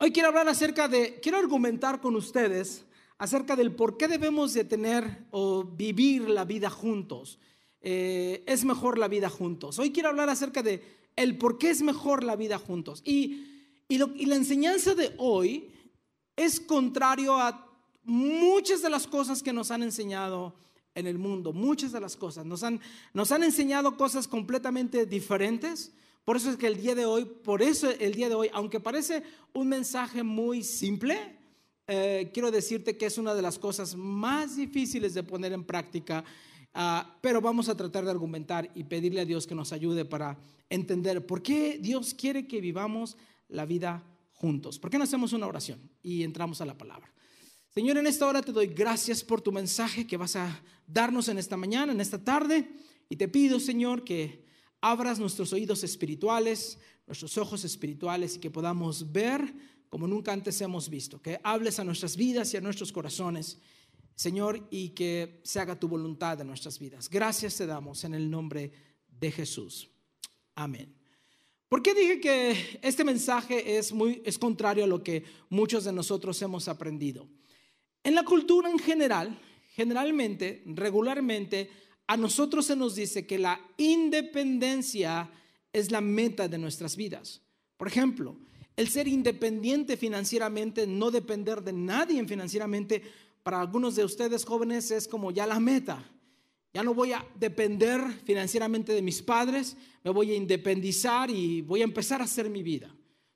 Hoy quiero hablar acerca de, quiero argumentar con ustedes acerca del por qué debemos de tener o vivir la vida juntos. Eh, es mejor la vida juntos. Hoy quiero hablar acerca de el por qué es mejor la vida juntos. Y, y, y la enseñanza de hoy es contrario a muchas de las cosas que nos han enseñado en el mundo, muchas de las cosas. Nos han, nos han enseñado cosas completamente diferentes. Por eso es que el día de hoy, por eso el día de hoy, aunque parece un mensaje muy simple, eh, quiero decirte que es una de las cosas más difíciles de poner en práctica, ah, pero vamos a tratar de argumentar y pedirle a Dios que nos ayude para entender por qué Dios quiere que vivamos la vida juntos. ¿Por qué no hacemos una oración y entramos a la palabra? Señor, en esta hora te doy gracias por tu mensaje que vas a darnos en esta mañana, en esta tarde, y te pido, Señor, que abras nuestros oídos espirituales, nuestros ojos espirituales y que podamos ver como nunca antes hemos visto. Que hables a nuestras vidas y a nuestros corazones, Señor, y que se haga tu voluntad en nuestras vidas. Gracias te damos en el nombre de Jesús. Amén. ¿Por qué dije que este mensaje es muy es contrario a lo que muchos de nosotros hemos aprendido? En la cultura en general, generalmente, regularmente a nosotros se nos dice que la independencia es la meta de nuestras vidas. Por ejemplo, el ser independiente financieramente, no depender de nadie financieramente, para algunos de ustedes jóvenes es como ya la meta. Ya no voy a depender financieramente de mis padres, me voy a independizar y voy a empezar a hacer mi vida.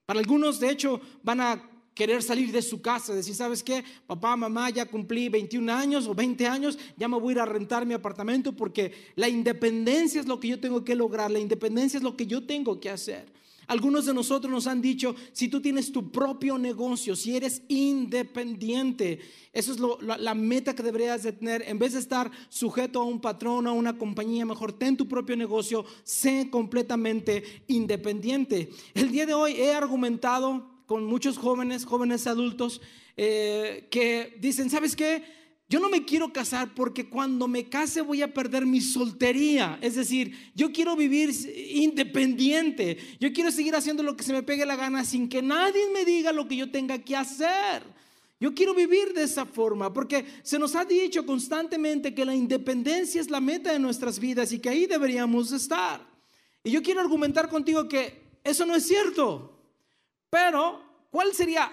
Para algunos, de hecho, van a querer salir de su casa, decir, ¿sabes qué? Papá, mamá, ya cumplí 21 años o 20 años, ya me voy a ir a rentar mi apartamento porque la independencia es lo que yo tengo que lograr, la independencia es lo que yo tengo que hacer. Algunos de nosotros nos han dicho, si tú tienes tu propio negocio, si eres independiente, eso es la, meta que deberías de tener. En vez de estar sujeto a un patrón, a una compañía, mejor ten tu propio negocio, sé completamente independiente. El día de hoy he argumentado con muchos jóvenes, jóvenes adultos, eh, que dicen, ¿sabes qué? Yo no me quiero casar porque cuando me case voy a perder mi soltería. Es decir, yo quiero vivir independiente. Yo quiero seguir haciendo lo que se me pegue la gana sin que nadie me diga lo que yo tenga que hacer. Yo quiero vivir de esa forma porque se nos ha dicho constantemente que la independencia es la meta de nuestras vidas y que ahí deberíamos estar. Y yo quiero argumentar contigo que eso no es cierto. Pero, ¿cuál sería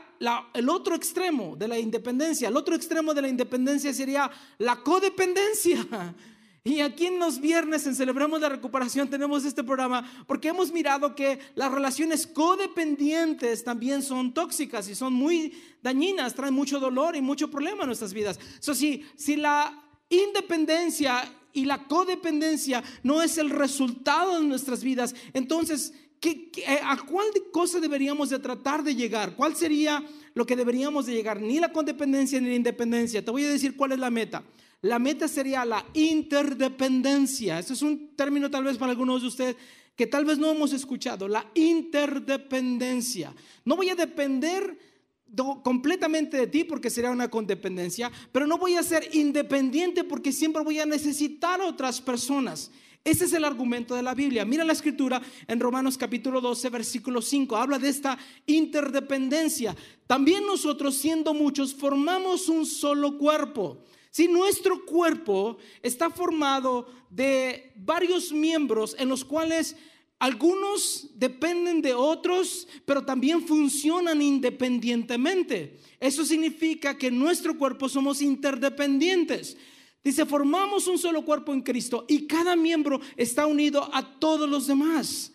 el otro extremo de la independencia? El otro extremo de la independencia sería la codependencia. Y aquí en los viernes en Celebramos la Recuperación tenemos este programa porque hemos mirado que las relaciones codependientes también son tóxicas y son muy dañinas, traen mucho dolor y mucho problema en nuestras vidas. So, si, si la independencia y la codependencia no es el resultado de nuestras vidas, entonces eh, a cuál cosa deberíamos de tratar de llegar? ¿Cuál sería lo que deberíamos de llegar? Ni la codependencia ni la independencia. Te voy a decir cuál es la meta. La meta sería la interdependencia. Ese es un término tal vez para algunos de ustedes que tal vez no hemos escuchado. La interdependencia. No voy a depender completamente de ti porque sería una codependencia, pero no voy a ser independiente porque siempre voy a necesitar a otras personas. Ese es el argumento de la Biblia. Mira la escritura en Romanos capítulo 12, versículo 5. Habla de esta interdependencia. También nosotros, siendo muchos, formamos un solo cuerpo. Si nuestro cuerpo está formado de varios miembros en los cuales algunos dependen de otros, pero también funcionan independientemente. Eso significa que en nuestro cuerpo somos interdependientes. Dice, formamos un solo cuerpo en Cristo y cada miembro está unido a todos los demás.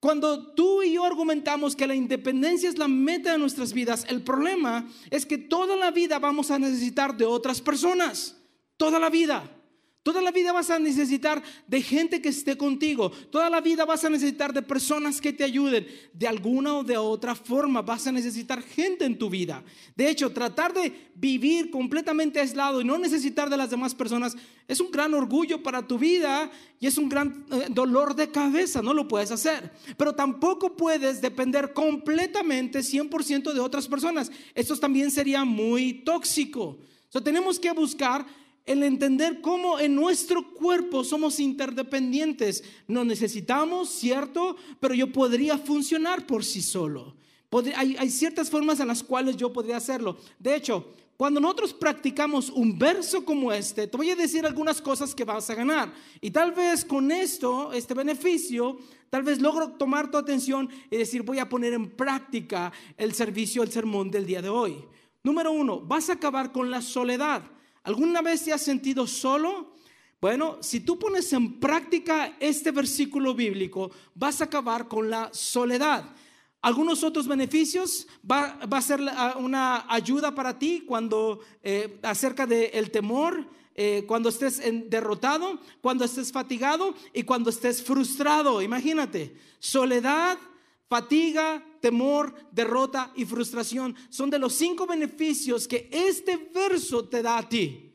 Cuando tú y yo argumentamos que la independencia es la meta de nuestras vidas, el problema es que toda la vida vamos a necesitar de otras personas. Toda la vida. Toda la vida vas a necesitar de gente que esté contigo. Toda la vida vas a necesitar de personas que te ayuden. De alguna o de otra forma vas a necesitar gente en tu vida. De hecho, tratar de vivir completamente aislado y no necesitar de las demás personas es un gran orgullo para tu vida y es un gran eh, dolor de cabeza. No lo puedes hacer. Pero tampoco puedes depender completamente 100% de otras personas. Esto también sería muy tóxico. So, tenemos que buscar el entender cómo en nuestro cuerpo somos interdependientes. No necesitamos, cierto, pero yo podría funcionar por sí solo. hay, hay ciertas formas en las cuales yo podría hacerlo. De hecho, cuando nosotros practicamos un verso como este, te voy a decir algunas cosas que vas a ganar. Y tal vez con esto, este beneficio, tal vez logro tomar tu atención y decir, voy a poner en práctica el servicio, el sermón del día de hoy. Número uno, vas a acabar con la soledad. ¿Alguna vez te has sentido solo? Bueno, si tú pones en práctica este versículo bíblico, vas a acabar con la soledad. Algunos otros beneficios va, a ser una ayuda para ti cuando eh, acerca del temor, eh, cuando estés derrotado, cuando estés fatigado y cuando estés frustrado. Imagínate, soledad, fatiga, temor, derrota y frustración son de los cinco beneficios que este verso te da a ti.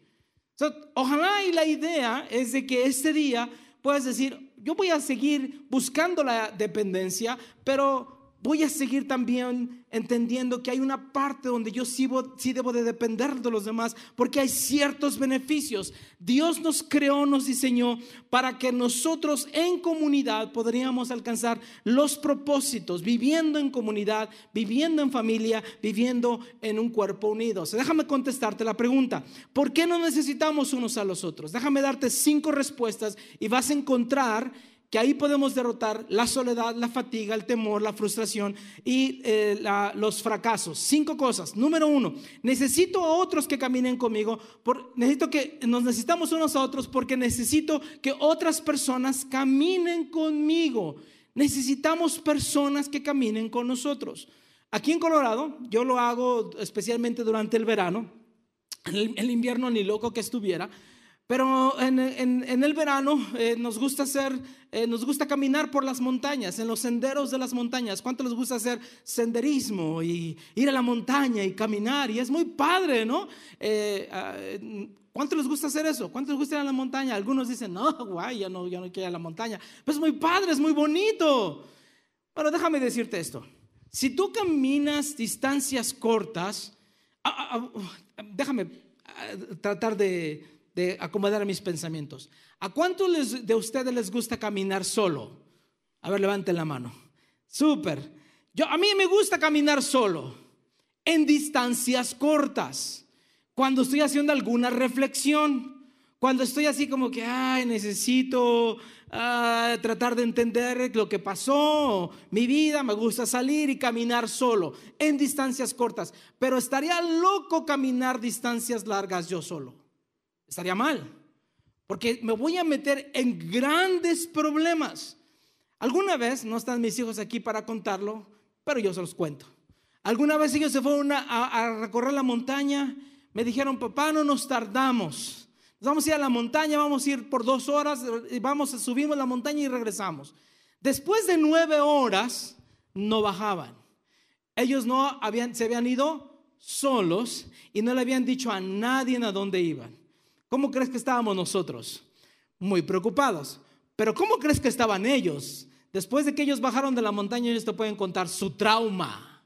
ojalá y la idea es de que este día puedas decir, yo voy a seguir buscando la dependencia, pero voy a seguir también entendiendo que hay una parte donde yo sí, debo de depender de los demás, porque hay ciertos beneficios. Dios nos creó, nos diseñó para que nosotros en comunidad podríamos alcanzar los propósitos, viviendo en comunidad, viviendo en familia, viviendo en un cuerpo unido. déjame contestarte la pregunta, ¿por qué no necesitamos unos a los otros? Déjame darte cinco respuestas y vas a encontrar que ahí podemos derrotar la soledad, la fatiga, el temor, la frustración y eh, los fracasos. Cinco cosas. Número uno, necesito a otros que caminen conmigo. Por, necesito que nos necesitamos unos a otros porque necesito que otras personas caminen conmigo. Necesitamos personas que caminen con nosotros. Aquí en Colorado, yo lo hago especialmente durante el verano. El invierno ni loco que estuviera. Pero en, el verano eh, nos gusta hacer, eh, nos gusta caminar por las montañas, en los senderos de las montañas. ¿Cuánto les gusta hacer senderismo y ir a la montaña y caminar? Y es muy padre, ¿no? Eh, ah, ¿Cuánto les gusta hacer eso? ¿Cuánto les gusta ir a la montaña? Algunos dicen, no, guay, ya no, ya no quiero ir a la montaña. Pues es muy padre, es muy bonito. Bueno, déjame decirte esto. Si tú caminas distancias cortas, ah, ah, déjame tratar de de acomodar mis pensamientos. ¿A cuántos de ustedes les gusta caminar solo? A ver, levanten la mano. Súper. Yo, a mí me gusta caminar solo, en distancias cortas, cuando estoy haciendo alguna reflexión, cuando estoy así como que, ay, necesito ah, tratar de entender lo que pasó, mi vida, me gusta salir y caminar solo, en distancias cortas, pero estaría loco caminar distancias largas yo solo. Estaría mal, porque me voy a meter en grandes problemas. Alguna vez, no están mis hijos aquí para contarlo, pero yo se los cuento. Alguna vez ellos se fueron a, recorrer la montaña, me dijeron, papá, no nos tardamos. Nos vamos a ir a la montaña, vamos a ir por dos horas, vamos, subimos la montaña y regresamos. Después de nueve horas, no bajaban. Ellos no habían, se habían ido solos y no le habían dicho a nadie a dónde iban. ¿Cómo crees que estábamos nosotros? Muy preocupados. Pero ¿cómo crees que estaban ellos? Después de que ellos bajaron de la montaña, ellos te pueden contar su trauma.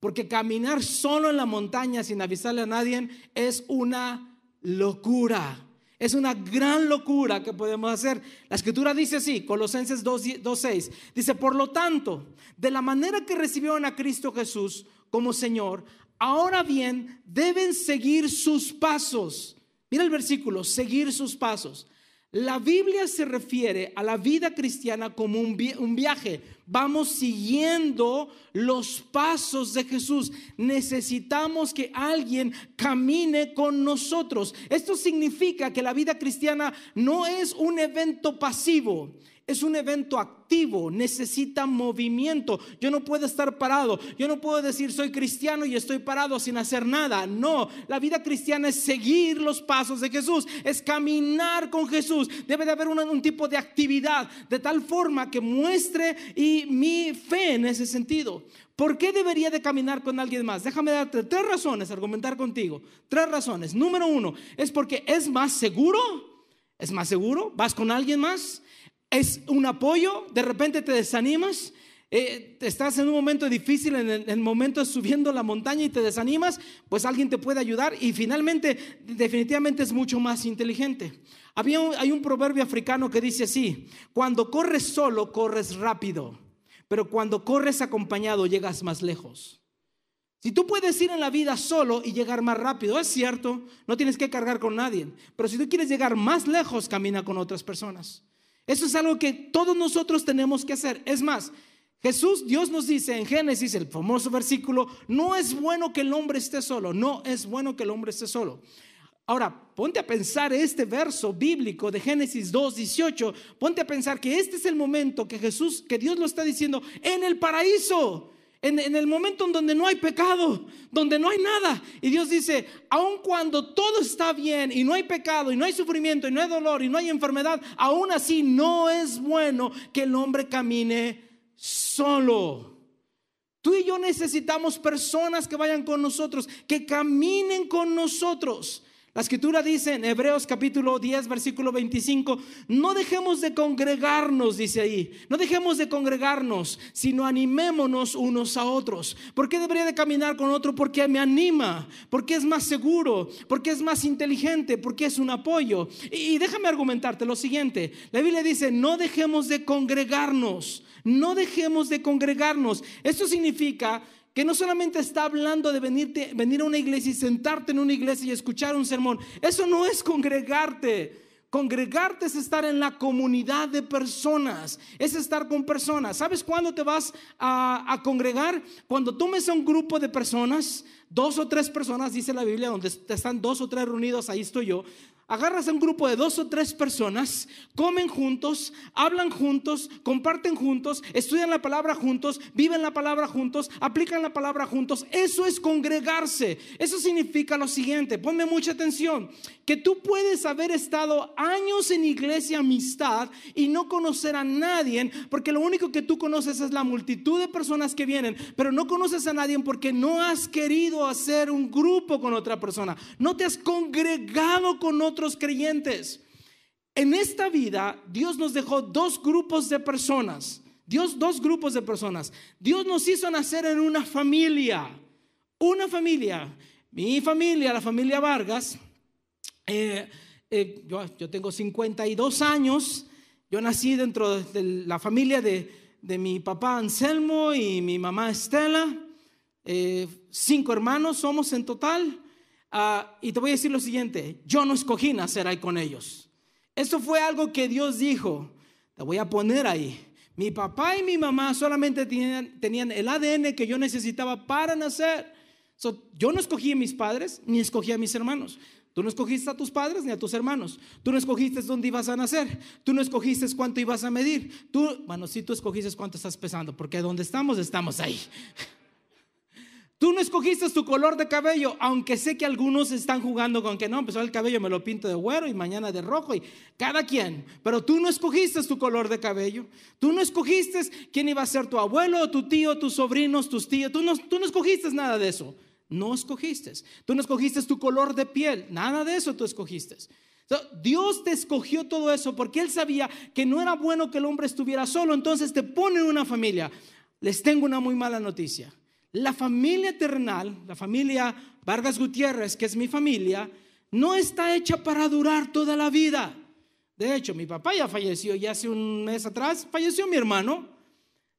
Porque caminar solo en la montaña sin avisarle a nadie es una locura. Es una gran locura que podemos hacer. La escritura dice así, Colosenses 2.6, dice, por lo tanto, de la manera que recibieron a Cristo Jesús como Señor, ahora bien deben seguir sus pasos Mira el versículo, seguir sus pasos. La Biblia se refiere a la vida cristiana como un, viaje. Vamos siguiendo los pasos de Jesús. Necesitamos que alguien camine con nosotros. Esto significa que la vida cristiana no es un evento pasivo es un evento activo, necesita movimiento. Yo no puedo estar parado. Yo no puedo decir soy cristiano y estoy parado sin hacer nada. No, la vida cristiana es seguir los pasos de Jesús, es caminar con Jesús. Debe de haber un, tipo de actividad de tal forma que muestre y mi fe en ese sentido. ¿Por qué debería de caminar con alguien más? Déjame darte tres razones, argumentar contigo. Tres razones. Número uno, es porque es más seguro. ¿Es más seguro? ¿Vas con alguien más? Es un apoyo, de repente te desanimas, eh, estás en un momento difícil, en el, momento subiendo la montaña y te desanimas, pues alguien te puede ayudar y finalmente definitivamente es mucho más inteligente. Había hay un proverbio africano que dice así, cuando corres solo, corres rápido, pero cuando corres acompañado llegas más lejos. Si tú puedes ir en la vida solo y llegar más rápido, es cierto, no tienes que cargar con nadie, pero si tú quieres llegar más lejos, camina con otras personas. Eso es algo que todos nosotros tenemos que hacer. Es más, Jesús, Dios nos dice en Génesis, el famoso versículo, no es bueno que el hombre esté solo, no es bueno que el hombre esté solo. Ahora, ponte a pensar este verso bíblico de Génesis 2, 18, ponte a pensar que este es el momento que Jesús, que Dios lo está diciendo en el paraíso en, el momento en donde no hay pecado, donde no hay nada. Y Dios dice, aun cuando todo está bien y no hay pecado y no hay sufrimiento y no hay dolor y no hay enfermedad, aún así no es bueno que el hombre camine solo. Tú y yo necesitamos personas que vayan con nosotros, que caminen con nosotros. La escritura dice en Hebreos capítulo 10, versículo 25, no dejemos de congregarnos, dice ahí, no dejemos de congregarnos, sino animémonos unos a otros. ¿Por qué debería de caminar con otro? Porque me anima, porque es más seguro, porque es más inteligente, porque es un apoyo. Y, y déjame argumentarte lo siguiente, la Biblia dice, no dejemos de congregarnos, no dejemos de congregarnos. Esto significa que no solamente está hablando de venir a una iglesia y sentarte en una iglesia y escuchar un sermón. Eso no es congregarte. Congregarte es estar en la comunidad de personas, es estar con personas. ¿Sabes cuándo te vas a, a, congregar? Cuando tomes a un grupo de personas, dos o tres personas, dice la Biblia, donde están dos o tres reunidos, ahí estoy yo agarras a un grupo de dos o tres personas, comen juntos, hablan juntos, comparten juntos, estudian la palabra juntos, viven la palabra juntos, aplican la palabra juntos. Eso es congregarse. Eso significa lo siguiente, ponme mucha atención, que tú puedes haber estado años en iglesia amistad y no conocer a nadie, porque lo único que tú conoces es la multitud de personas que vienen, pero no conoces a nadie porque no has querido hacer un grupo con otra persona, no te has congregado con otra otros creyentes. En esta vida, Dios nos dejó dos grupos de personas. Dios, dos grupos de personas. Dios nos hizo nacer en una familia. Una familia. Mi familia, la familia Vargas. Eh, eh, yo, yo, tengo 52 años. Yo nací dentro de la familia de, de mi papá Anselmo y mi mamá Estela. Eh, cinco hermanos somos en total. Ah, y te voy a decir lo siguiente, yo no escogí nacer ahí con ellos. Eso fue algo que Dios dijo, te voy a poner ahí. Mi papá y mi mamá solamente tenían, tenían el ADN que yo necesitaba para nacer. yo no escogí a mis padres ni escogí a mis hermanos. Tú no escogiste a tus padres ni a tus hermanos. Tú no escogiste dónde ibas a nacer. Tú no escogiste cuánto ibas a medir. Tú, bueno, sí tú escogiste cuánto estás pesando, porque donde estamos, estamos ahí. Tú no escogiste tu color de cabello, aunque sé que algunos están jugando con que no, empezó el cabello me lo pinto de güero y mañana de rojo y cada quien. Pero tú no escogiste tu color de cabello. Tú no escogiste quién iba a ser tu abuelo, tu tío, tus sobrinos, tus tíos. Tú no, tú no escogiste nada de eso. No escogiste. Tú no escogiste tu color de piel. Nada de eso tú escogiste. Dios te escogió todo eso porque Él sabía que no era bueno que el hombre estuviera solo. Entonces te pone en una familia. Les tengo una muy mala noticia la familia terrenal, la familia Vargas Gutiérrez, que es mi familia, no está hecha para durar toda la vida. De hecho, mi papá ya falleció, ya hace un mes atrás falleció mi hermano.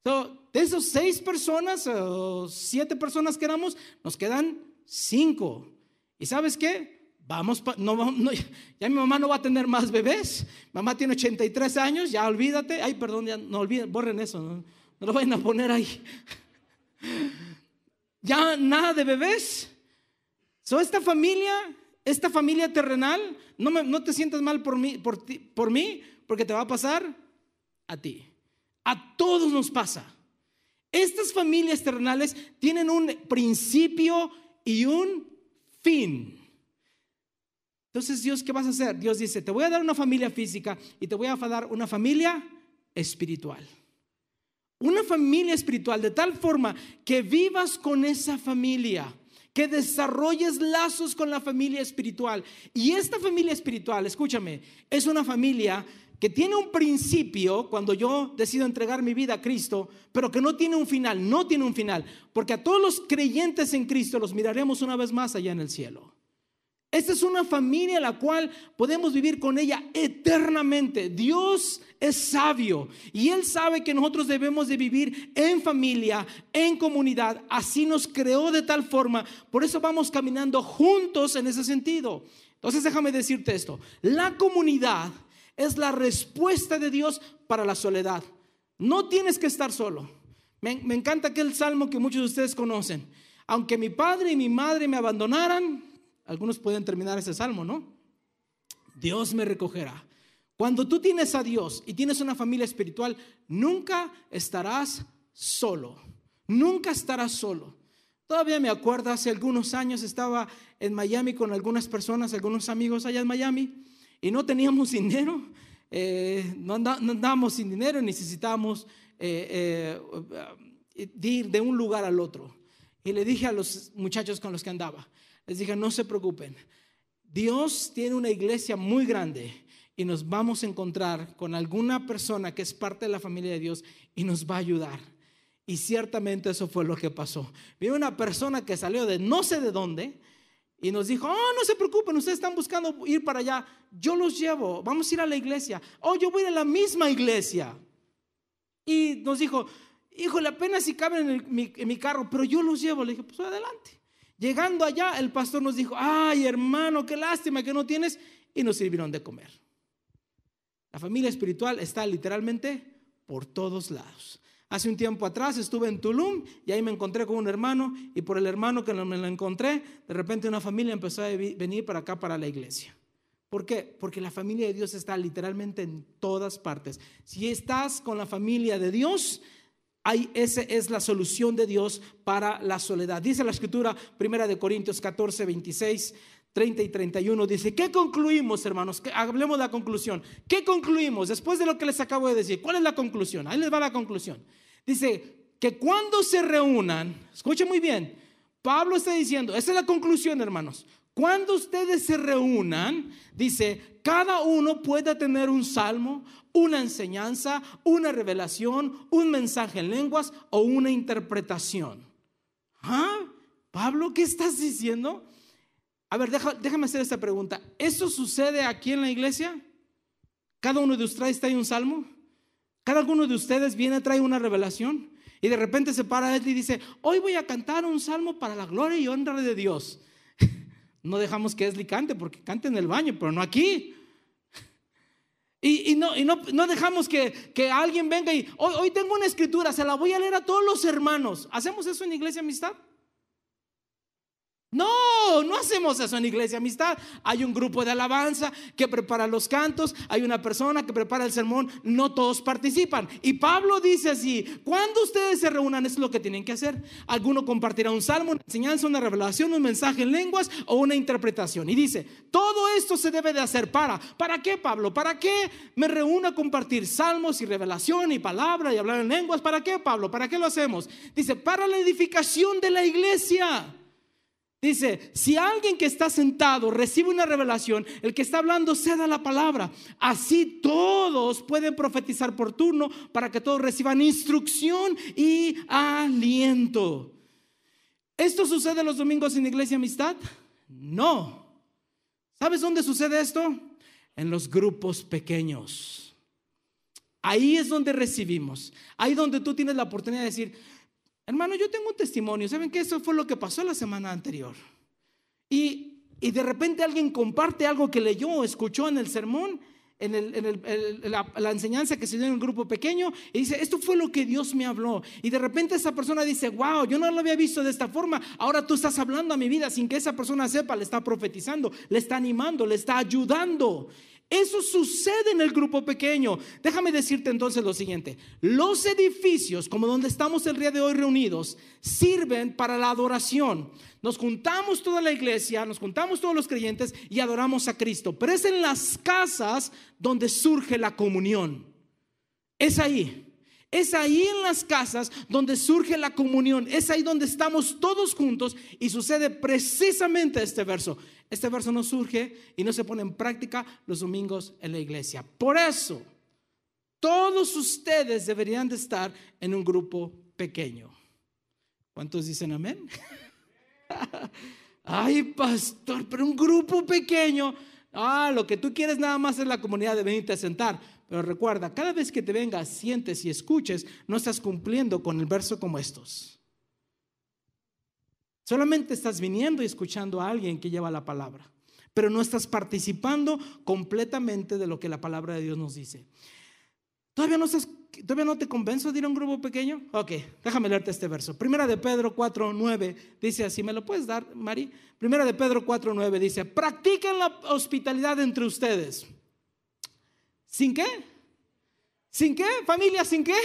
de esos seis personas o siete personas que éramos, nos quedan cinco. ¿Y sabes qué? Vamos, no, ya mi mamá no va a tener más bebés. Mamá tiene 83 años, ya olvídate. Ay, perdón, ya no olviden, borren eso, no, no lo vayan a poner ahí ya nada de bebés. So, esta familia, esta familia terrenal, no, me, no te sientas mal por mí, por, ti, por mí, porque te va a pasar a ti. A todos nos pasa. Estas familias terrenales tienen un principio y un fin. Entonces, Dios, ¿qué vas a hacer? Dios dice, te voy a dar una familia física y te voy a dar una familia espiritual. Una familia espiritual de tal forma que vivas con esa familia, que desarrolles lazos con la familia espiritual. Y esta familia espiritual, escúchame, es una familia que tiene un principio cuando yo decido entregar mi vida a Cristo, pero que no tiene un final, no tiene un final, porque a todos los creyentes en Cristo los miraremos una vez más allá en el cielo. Esta es una familia la cual podemos vivir con ella eternamente. Dios es sabio y Él sabe que nosotros debemos de vivir en familia, en comunidad. Así nos creó de tal forma. Por eso vamos caminando juntos en ese sentido. Entonces déjame decirte esto. La comunidad es la respuesta de Dios para la soledad. No tienes que estar solo. Me, me encanta aquel salmo que muchos de ustedes conocen. Aunque mi padre y mi madre me abandonaran, algunos pueden terminar ese salmo, ¿no? Dios me recogerá. Cuando tú tienes a Dios y tienes una familia espiritual, nunca estarás solo. Nunca estarás solo. Todavía me acuerdo, hace algunos años estaba en Miami con algunas personas, algunos amigos allá en Miami, y no teníamos dinero, eh, no, andábamos sin dinero, necesitábamos eh, eh, ir de un lugar al otro. Y le dije a los muchachos con los que andaba, les dije, no se preocupen, Dios tiene una iglesia muy grande y nos vamos a encontrar con alguna persona que es parte de la familia de Dios y nos va a ayudar. Y ciertamente eso fue lo que pasó. Vino una persona que salió de no sé de dónde y nos dijo, oh, no se preocupen, ustedes están buscando ir para allá, yo los llevo, vamos a ir a la iglesia. Oh, yo voy a la misma iglesia. Y nos dijo, híjole, apenas si caben en, mi, en mi carro, pero yo los llevo. Le dije, pues adelante. Llegando allá, el pastor nos dijo, ay hermano, qué lástima que no tienes. Y nos sirvieron de comer. La familia espiritual está literalmente por todos lados. Hace un tiempo atrás estuve en Tulum y ahí me encontré con un hermano y por el hermano que me lo encontré, de repente una familia empezó a venir para acá, para la iglesia. ¿Por qué? Porque la familia de Dios está literalmente en todas partes. Si estás con la familia de Dios, Ahí, esa es la solución de Dios para la soledad. Dice la escritura, primera de Corintios 14, 26, 30 y 31, dice, ¿qué concluimos, hermanos? Hablemos de la conclusión. ¿Qué concluimos después de lo que les acabo de decir? ¿Cuál es la conclusión? Ahí les va la conclusión. Dice que cuando se reúnan, escuchen muy bien, Pablo está diciendo, esa es la conclusión, hermanos. Cuando ustedes se reúnan, dice, cada uno puede tener un salmo, una enseñanza, una revelación, un mensaje en lenguas o una interpretación. ¿Ah? Pablo, ¿qué estás diciendo? A ver, déjame hacer esta pregunta. ¿Eso sucede aquí en la iglesia? ¿Cada uno de ustedes trae un salmo? ¿Cada uno de ustedes viene, trae una revelación? Y de repente se para él y dice, hoy voy a cantar un salmo para la gloria y honra de Dios. No dejamos que Esli cante porque cante en el baño, pero no aquí. Y, no, no, dejamos que, alguien venga y hoy, hoy tengo una escritura, se la voy a leer a todos los hermanos. ¿Hacemos eso en Iglesia Amistad? No, no hacemos eso en Iglesia Amistad. Hay un grupo de alabanza que prepara los cantos, hay una persona que prepara el sermón, no todos participan. Y Pablo dice así, cuando ustedes se reúnan es lo que tienen que hacer. Alguno compartirá un salmo, una enseñanza, una revelación, un mensaje en lenguas o una interpretación. Y dice, todo esto se debe de hacer para, ¿para qué Pablo? ¿Para qué me reúno a compartir salmos y revelación y palabra y hablar en lenguas? ¿Para qué Pablo? ¿Para qué lo hacemos? Dice, para la edificación de la iglesia. Dice, si alguien que está sentado recibe una revelación, el que está hablando ceda la palabra. Así todos pueden profetizar por turno para que todos reciban instrucción y aliento. ¿Esto sucede los domingos en Iglesia Amistad? No. ¿Sabes dónde sucede esto? En los grupos pequeños. Ahí es donde recibimos. Ahí donde tú tienes la oportunidad de decir, Hermano, yo tengo un testimonio. ¿Saben que eso fue lo que pasó la semana anterior? Y, de repente alguien comparte algo que leyó o escuchó en el sermón, en, la, enseñanza que se dio en un grupo pequeño, y dice, esto fue lo que Dios me habló. Y de repente esa persona dice, wow, yo no lo había visto de esta forma. Ahora tú estás hablando a mi vida sin que esa persona sepa, le está profetizando, le está animando, le está ayudando. Eso sucede en el grupo pequeño. Déjame decirte entonces lo siguiente. Los edificios, como donde estamos el día de hoy reunidos, sirven para la adoración. Nos juntamos toda la iglesia, nos juntamos todos los creyentes y adoramos a Cristo. Pero es en las casas donde surge la comunión. Es ahí. Es ahí en las casas donde surge la comunión. Es ahí donde estamos todos juntos y sucede precisamente este verso. Este verso no surge y no se pone en práctica los domingos en la iglesia. Por eso, todos ustedes deberían de estar en un grupo pequeño. ¿Cuántos dicen amén? Ay, pastor, pero un grupo pequeño. Ah, lo que tú quieres nada más es la comunidad de venirte a sentar. Pero recuerda, cada vez que te vengas, sientes y escuches, no estás cumpliendo con el verso como estos. Solamente estás viniendo y escuchando a alguien que lleva la palabra, pero no estás participando completamente de lo que la palabra de Dios nos dice. ¿Todavía no, ¿Todavía no te convenzo de ir a un grupo pequeño? Ok, déjame leerte este verso. Primera de Pedro 4, 9 dice así, ¿me lo puedes dar, Mari? Primera de Pedro 4, 9 dice, practiquen la hospitalidad entre ustedes. ¿Sin qué? ¿Sin qué? Familia, ¿sin qué?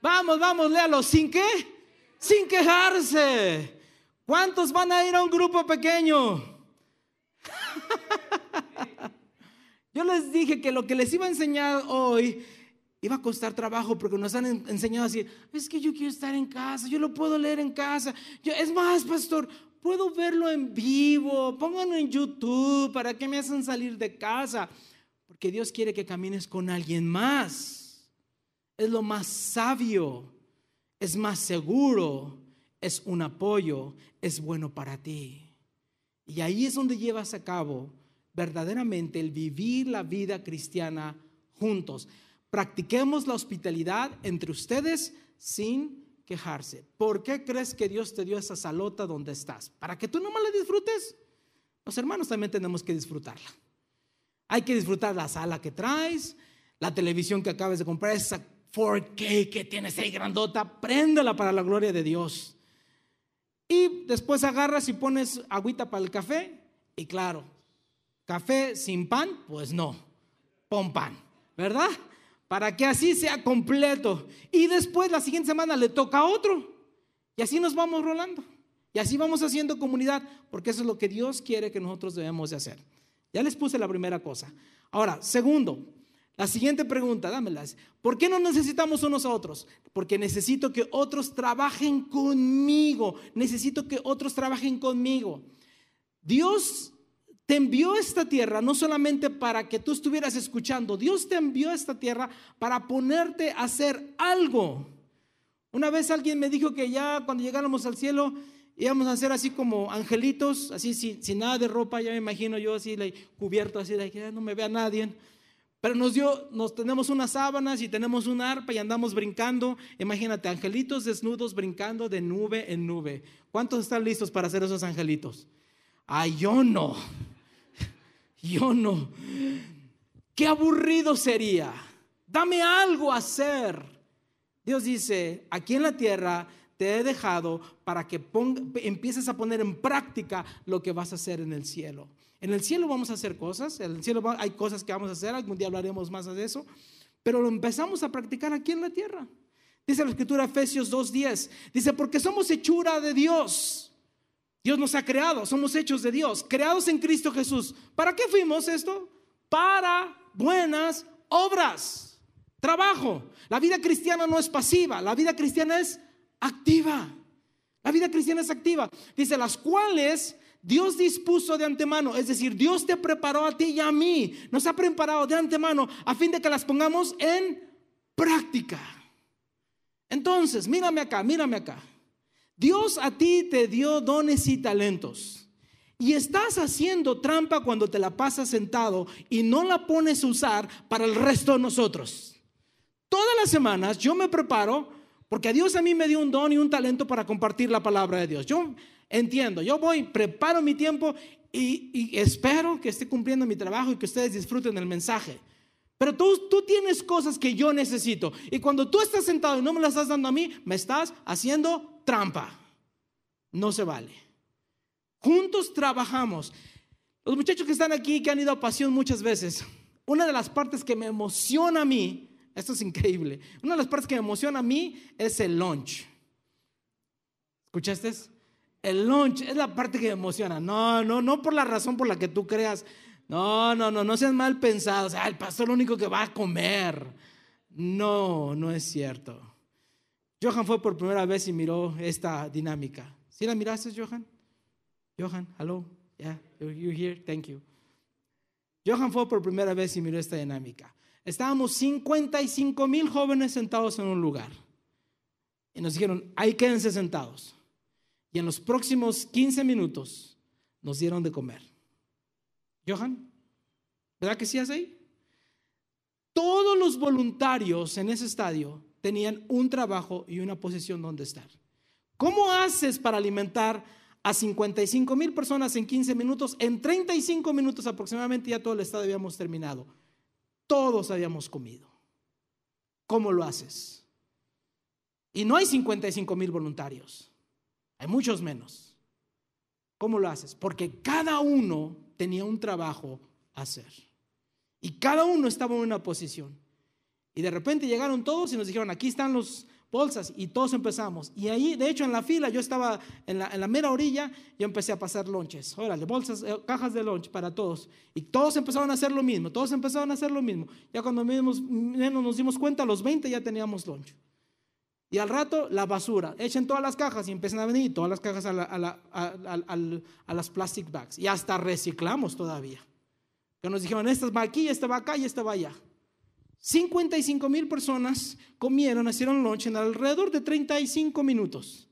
Vamos, vamos, léalo. ¿Sin qué? Sin quejarse. ¿Cuántos van a ir a un grupo pequeño? Yo les dije que lo que les iba a enseñar hoy iba a costar trabajo porque nos han enseñado así, es que yo quiero estar en casa, yo lo puedo leer en casa. Yo, es más, pastor, puedo verlo en vivo, pónganlo en YouTube, ¿para qué me hacen salir de casa? Porque Dios quiere que camines con alguien más. Es lo más sabio, es más seguro, es un apoyo, es bueno para ti. Y ahí es donde llevas a cabo verdaderamente el vivir la vida cristiana juntos. Practiquemos la hospitalidad entre ustedes sin quejarse. ¿Por qué crees que Dios te dio esa salota donde estás? ¿Para que tú nomás la disfrutes? Los hermanos también tenemos que disfrutarla. Hay que disfrutar la sala que traes, la televisión que acabas de comprar, esa 4K que tienes ahí grandota, préndela para la gloria de Dios. Y después agarras y pones agüita para el café. Y claro, café sin pan, pues no, pon pan, ¿verdad? Para que así sea completo. Y después la siguiente semana le toca a otro. Y así nos vamos rolando. Y así vamos haciendo comunidad, porque eso es lo que Dios quiere que nosotros debemos de hacer. Ya les puse la primera cosa. Ahora, segundo, la siguiente pregunta, dámelas. ¿Por qué no necesitamos unos a otros? Porque necesito que otros trabajen conmigo. Necesito que otros trabajen conmigo. Dios te envió esta tierra no solamente para que tú estuvieras escuchando, Dios te envió esta tierra para ponerte a hacer algo. Una vez alguien me dijo que ya cuando llegáramos al cielo íbamos a hacer así como angelitos, así sin, nada de ropa, ya me imagino yo así cubierto, así de que no me vea nadie. Pero nos dio, nos tenemos unas sábanas y tenemos un arpa y andamos brincando. Imagínate, angelitos desnudos brincando de nube en nube. ¿Cuántos están listos para hacer esos angelitos? Ay, yo no. Yo no. Qué aburrido sería. Dame algo a hacer. Dios dice, aquí en la tierra te he dejado para que empieces a poner en práctica lo que vas a hacer en el cielo. En el cielo vamos a hacer cosas, en el cielo hay cosas que vamos a hacer, algún día hablaremos más de eso, pero lo empezamos a practicar aquí en la tierra. Dice la escritura Efesios 2.10, dice, porque somos hechura de Dios. Dios nos ha creado, somos hechos de Dios, creados en Cristo Jesús. ¿Para qué fuimos esto? Para buenas obras, trabajo. La vida cristiana no es pasiva, la vida cristiana es activa. La vida cristiana es activa. Dice, las cuales Dios dispuso de antemano, es decir, Dios te preparó a ti y a mí, nos ha preparado de antemano a fin de que las pongamos en práctica. Entonces, mírame acá, mírame acá. Dios a ti te dio dones y talentos. Y estás haciendo trampa cuando te la pasas sentado y no la pones a usar para el resto de nosotros. Todas las semanas yo me preparo porque Dios a mí me dio un don y un talento para compartir la palabra de Dios. Yo entiendo, yo voy, preparo mi tiempo y, espero que esté cumpliendo mi trabajo y que ustedes disfruten el mensaje. Pero tú, tú tienes cosas que yo necesito. Y cuando tú estás sentado y no me las estás dando a mí, me estás haciendo trampa. No se vale. Juntos trabajamos. Los muchachos que están aquí, que han ido a pasión muchas veces, una de las partes que me emociona a mí esto es increíble. Una de las partes que me emociona a mí es el lunch. ¿Escuchaste? El lunch es la parte que me emociona. No, no, no por la razón por la que tú creas. No, no, no, no seas mal pensado. O sea, el pastor lo único que va a comer. No, no es cierto. Johan fue por primera vez y miró esta dinámica. ¿Sí la miraste, Johan? Johan, hello. Yeah, you here? Thank you. Johan fue por primera vez y miró esta dinámica. Estábamos 55 mil jóvenes sentados en un lugar. Y nos dijeron, ahí quédense sentados. Y en los próximos 15 minutos nos dieron de comer. Johan, ¿verdad que sí hace ahí? Todos los voluntarios en ese estadio tenían un trabajo y una posición donde estar. ¿Cómo haces para alimentar a 55 mil personas en 15 minutos? En 35 minutos aproximadamente ya todo el estadio habíamos terminado. Todos habíamos comido. ¿Cómo lo haces? Y no hay 55 mil voluntarios, hay muchos menos. ¿Cómo lo haces? Porque cada uno tenía un trabajo a hacer. Y cada uno estaba en una posición. Y de repente llegaron todos y nos dijeron, aquí están los bolsas. Y todos empezamos. Y ahí, de hecho, en la fila, yo estaba en la, mera orilla, yo empecé a pasar lonches. Órale, bolsas, eh, cajas de lunch para todos. Y todos empezaron a hacer lo mismo, todos empezaron a hacer lo mismo. Ya cuando menos, nos dimos cuenta, los 20 ya teníamos lunch. Y al rato, la basura. Echen todas las cajas y empiezan a venir todas las cajas a, a, las plastic bags. Y hasta reciclamos todavía. Que nos dijeron, esta va aquí, esta va acá y esta va allá. 55 mil personas comieron, hicieron lunch en alrededor de 35 minutos.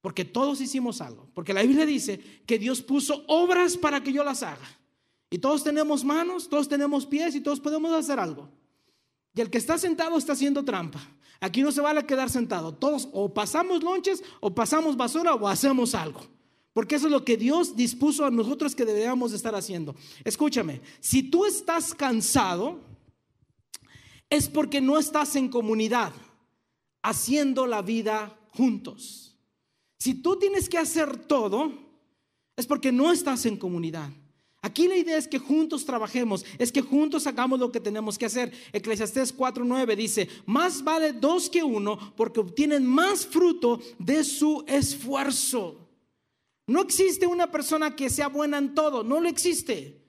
Porque todos hicimos algo. Porque la Biblia dice que Dios puso obras para que yo las haga. Y todos tenemos manos, todos tenemos pies y todos podemos hacer algo. Y el que está sentado está haciendo trampa. Aquí no se vale quedar sentado. Todos o pasamos lonches o pasamos basura o hacemos algo. Porque eso es lo que Dios dispuso a nosotros que deberíamos estar haciendo. Escúchame, si tú estás cansado, es porque no estás en comunidad, haciendo la vida juntos. Si tú tienes que hacer todo, es porque no estás en comunidad. Aquí la idea es que juntos trabajemos, es que juntos hagamos lo que tenemos que hacer. Eclesiastés 4:9 dice, más vale dos que uno porque obtienen más fruto de su esfuerzo. No existe una persona que sea buena en todo, no lo existe.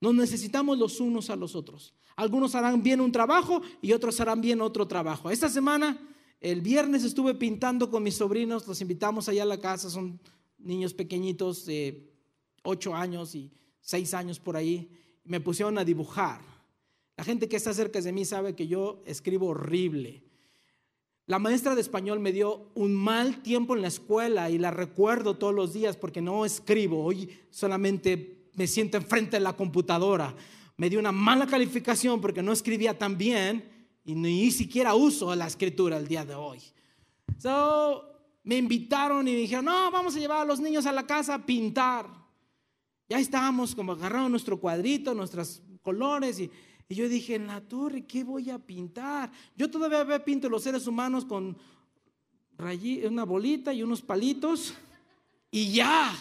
Nos necesitamos los unos a los otros. Algunos harán bien un trabajo y otros harán bien otro trabajo. Esta semana, el viernes estuve pintando con mis sobrinos, los invitamos allá a la casa, son niños pequeñitos de 8 años y seis años por ahí, me pusieron a dibujar. La gente que está cerca de mí sabe que yo escribo horrible. La maestra de español me dio un mal tiempo en la escuela y la recuerdo todos los días porque no escribo, hoy solamente me siento enfrente de la computadora. Me dio una mala calificación porque no escribía tan bien y ni siquiera uso la escritura el día de hoy. So, me invitaron y me dijeron, no, vamos a llevar a los niños a la casa a pintar. Ya estábamos como agarrando nuestro cuadrito, nuestros colores y, yo dije, en la torre, ¿qué voy a pintar? Yo todavía pinto los seres humanos con una bolita y unos palitos y ya.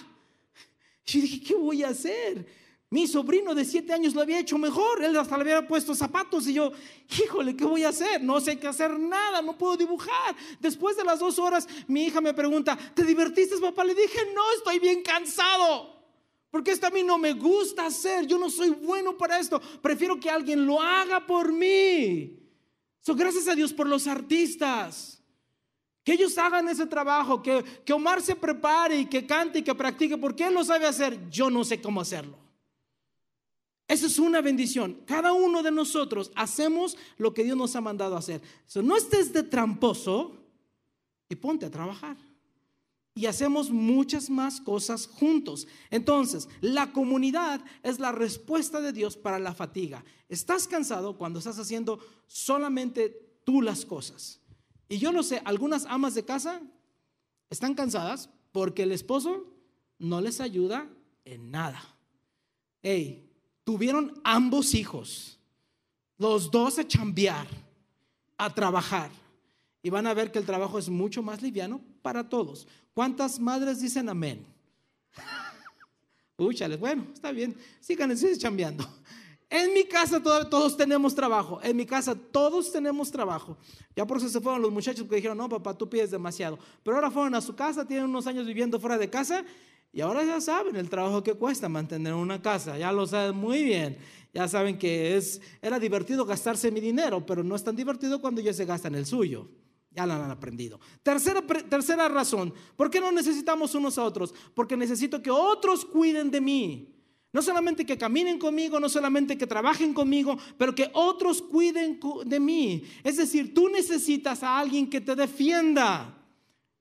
Yo dije, ¿qué voy a hacer? Mi sobrino de siete años lo había hecho mejor, él hasta le había puesto zapatos y yo, híjole, ¿qué voy a hacer? No sé qué hacer nada, no puedo dibujar. Después de las dos horas, mi hija me pregunta, ¿te divertiste, papá? Le dije, no, estoy bien cansado. Porque esto a mí no me gusta hacer. Yo no soy bueno para esto. Prefiero que alguien lo haga por mí. So, gracias a Dios por los artistas. Que ellos hagan ese trabajo. Que, que Omar se prepare y que cante y que practique. Porque él lo sabe hacer. Yo no sé cómo hacerlo. Esa es una bendición. Cada uno de nosotros hacemos lo que Dios nos ha mandado hacer. So, no estés de tramposo y ponte a trabajar y hacemos muchas más cosas juntos. Entonces, la comunidad es la respuesta de Dios para la fatiga. Estás cansado cuando estás haciendo solamente tú las cosas. Y yo no sé, algunas amas de casa están cansadas porque el esposo no les ayuda en nada. Hey, tuvieron ambos hijos, los dos a chambear, a trabajar. Y van a ver que el trabajo es mucho más liviano para todos. ¿Cuántas madres dicen amén? Úchales, bueno, está bien, sigan chambeando. En mi casa todos, tenemos trabajo. En mi casa todos tenemos trabajo. Ya por eso se fueron los muchachos que dijeron, no, papá, tú pides demasiado. Pero ahora fueron a su casa, tienen unos años viviendo fuera de casa y ahora ya saben el trabajo que cuesta mantener una casa. Ya lo saben muy bien. Ya saben que es, era divertido gastarse mi dinero, pero no es tan divertido cuando ya se gastan el suyo. Ya la han aprendido. Tercera, tercera razón, ¿por qué no necesitamos unos a otros? Porque necesito que otros cuiden de mí. No solamente que caminen conmigo, no solamente que trabajen conmigo, pero que otros cuiden de mí. Es decir, tú necesitas a alguien que te defienda.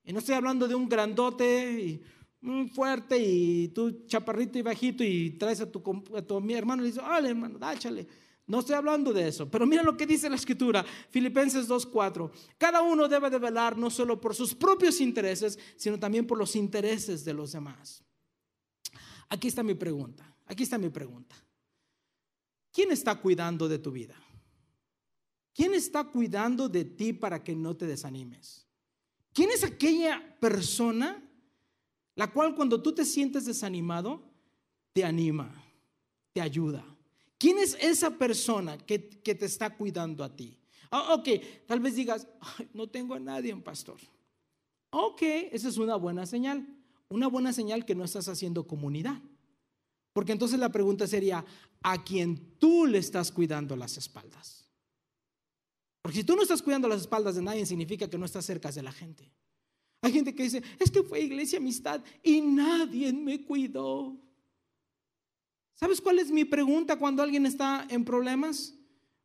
Y no estoy hablando de un grandote mm, fuerte y tú chaparrito y bajito y traes a tu, a tu hermano y dices, ¡Hola hermano, dáchale. No estoy hablando de eso, pero mira lo que dice la escritura, Filipenses 2.4. Cada uno debe de velar no solo por sus propios intereses, sino también por los intereses de los demás. Aquí está mi pregunta, aquí está mi pregunta. ¿Quién está cuidando de tu vida? ¿Quién está cuidando de ti para que no te desanimes? ¿Quién es aquella persona la cual cuando tú te sientes desanimado, te anima, te ayuda? ¿Quién es esa persona que, te está cuidando a ti? Ah, ok, tal vez digas, no tengo a nadie, pastor. Ok, esa es una buena señal. Una buena señal que no estás haciendo comunidad. Porque entonces la pregunta sería, ¿a quién tú le estás cuidando las espaldas? Porque si tú no estás cuidando las espaldas de nadie, significa que no estás cerca de la gente. Hay gente que dice, es que fue iglesia amistad y nadie me cuidó. ¿Sabes cuál es mi pregunta cuando alguien está en problemas?